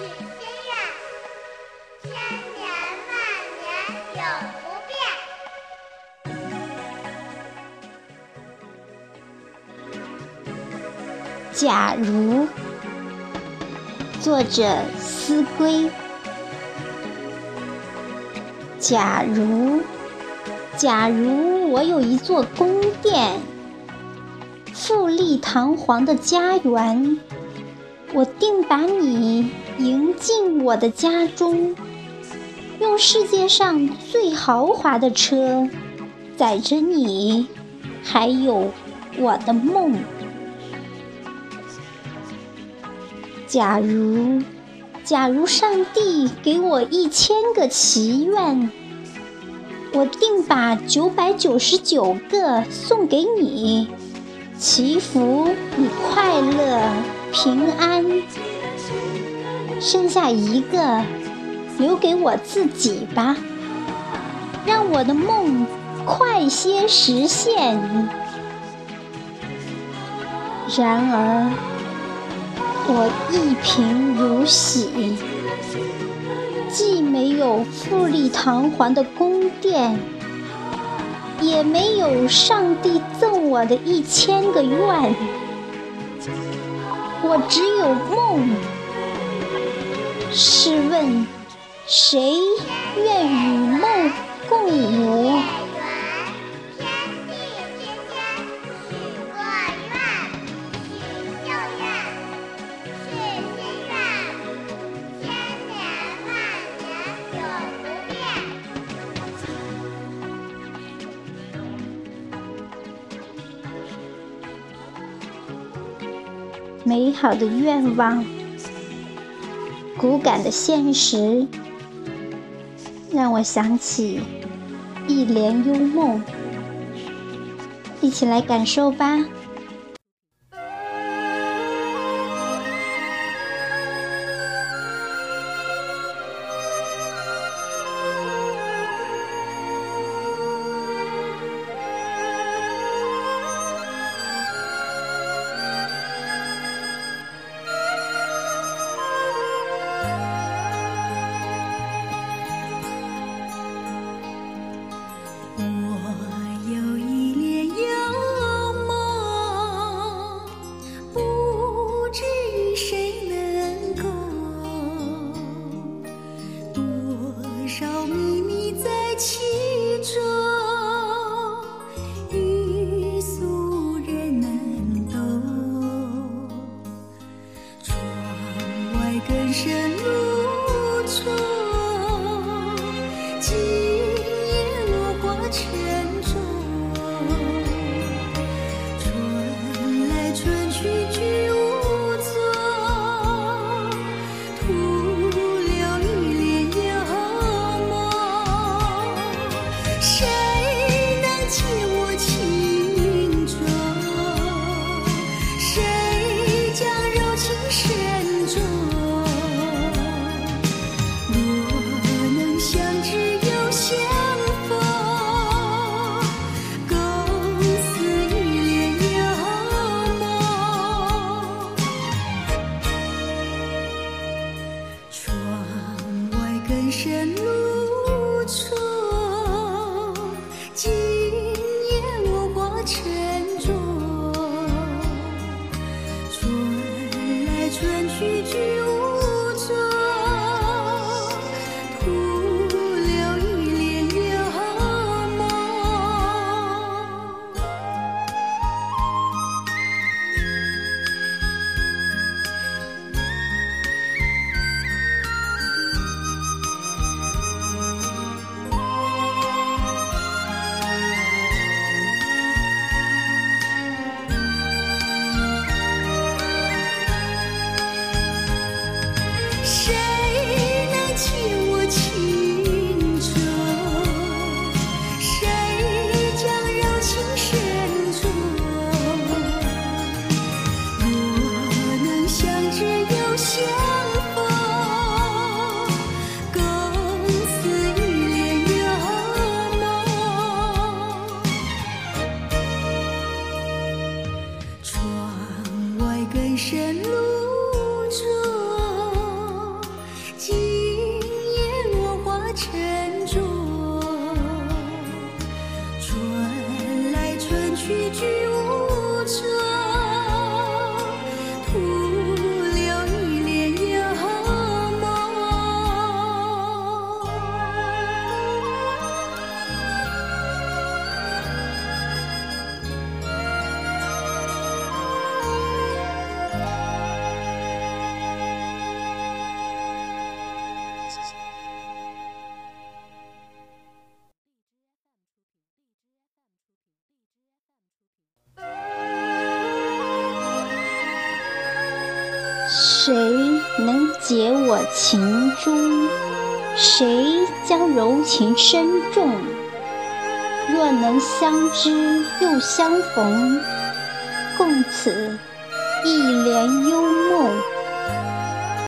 许心愿，千年万年永不变。假如作者思归，假如假如我有一座宫殿，富丽堂皇的家园，我定把你。迎进我的家中，用世界上最豪华的车载着你，还有我的梦。假如，假如上帝给我一千个祈愿，我定把九百九十九个送给你，祈福你快乐平安，剩下一个留给我自己吧，让我的梦快些实现。然而。我一贫如洗，既没有富丽堂皇的宫殿，也没有上帝赠我的一千个愿，我只有梦。试问，谁愿与梦共舞？美好的愿望，骨感的现实，让我想起一帘幽梦。一起来感受吧。人生如梦，今夜落花成。沉着。沉重谁能解我情衷？谁将柔情深重？若能相知又相逢，共此一帘幽梦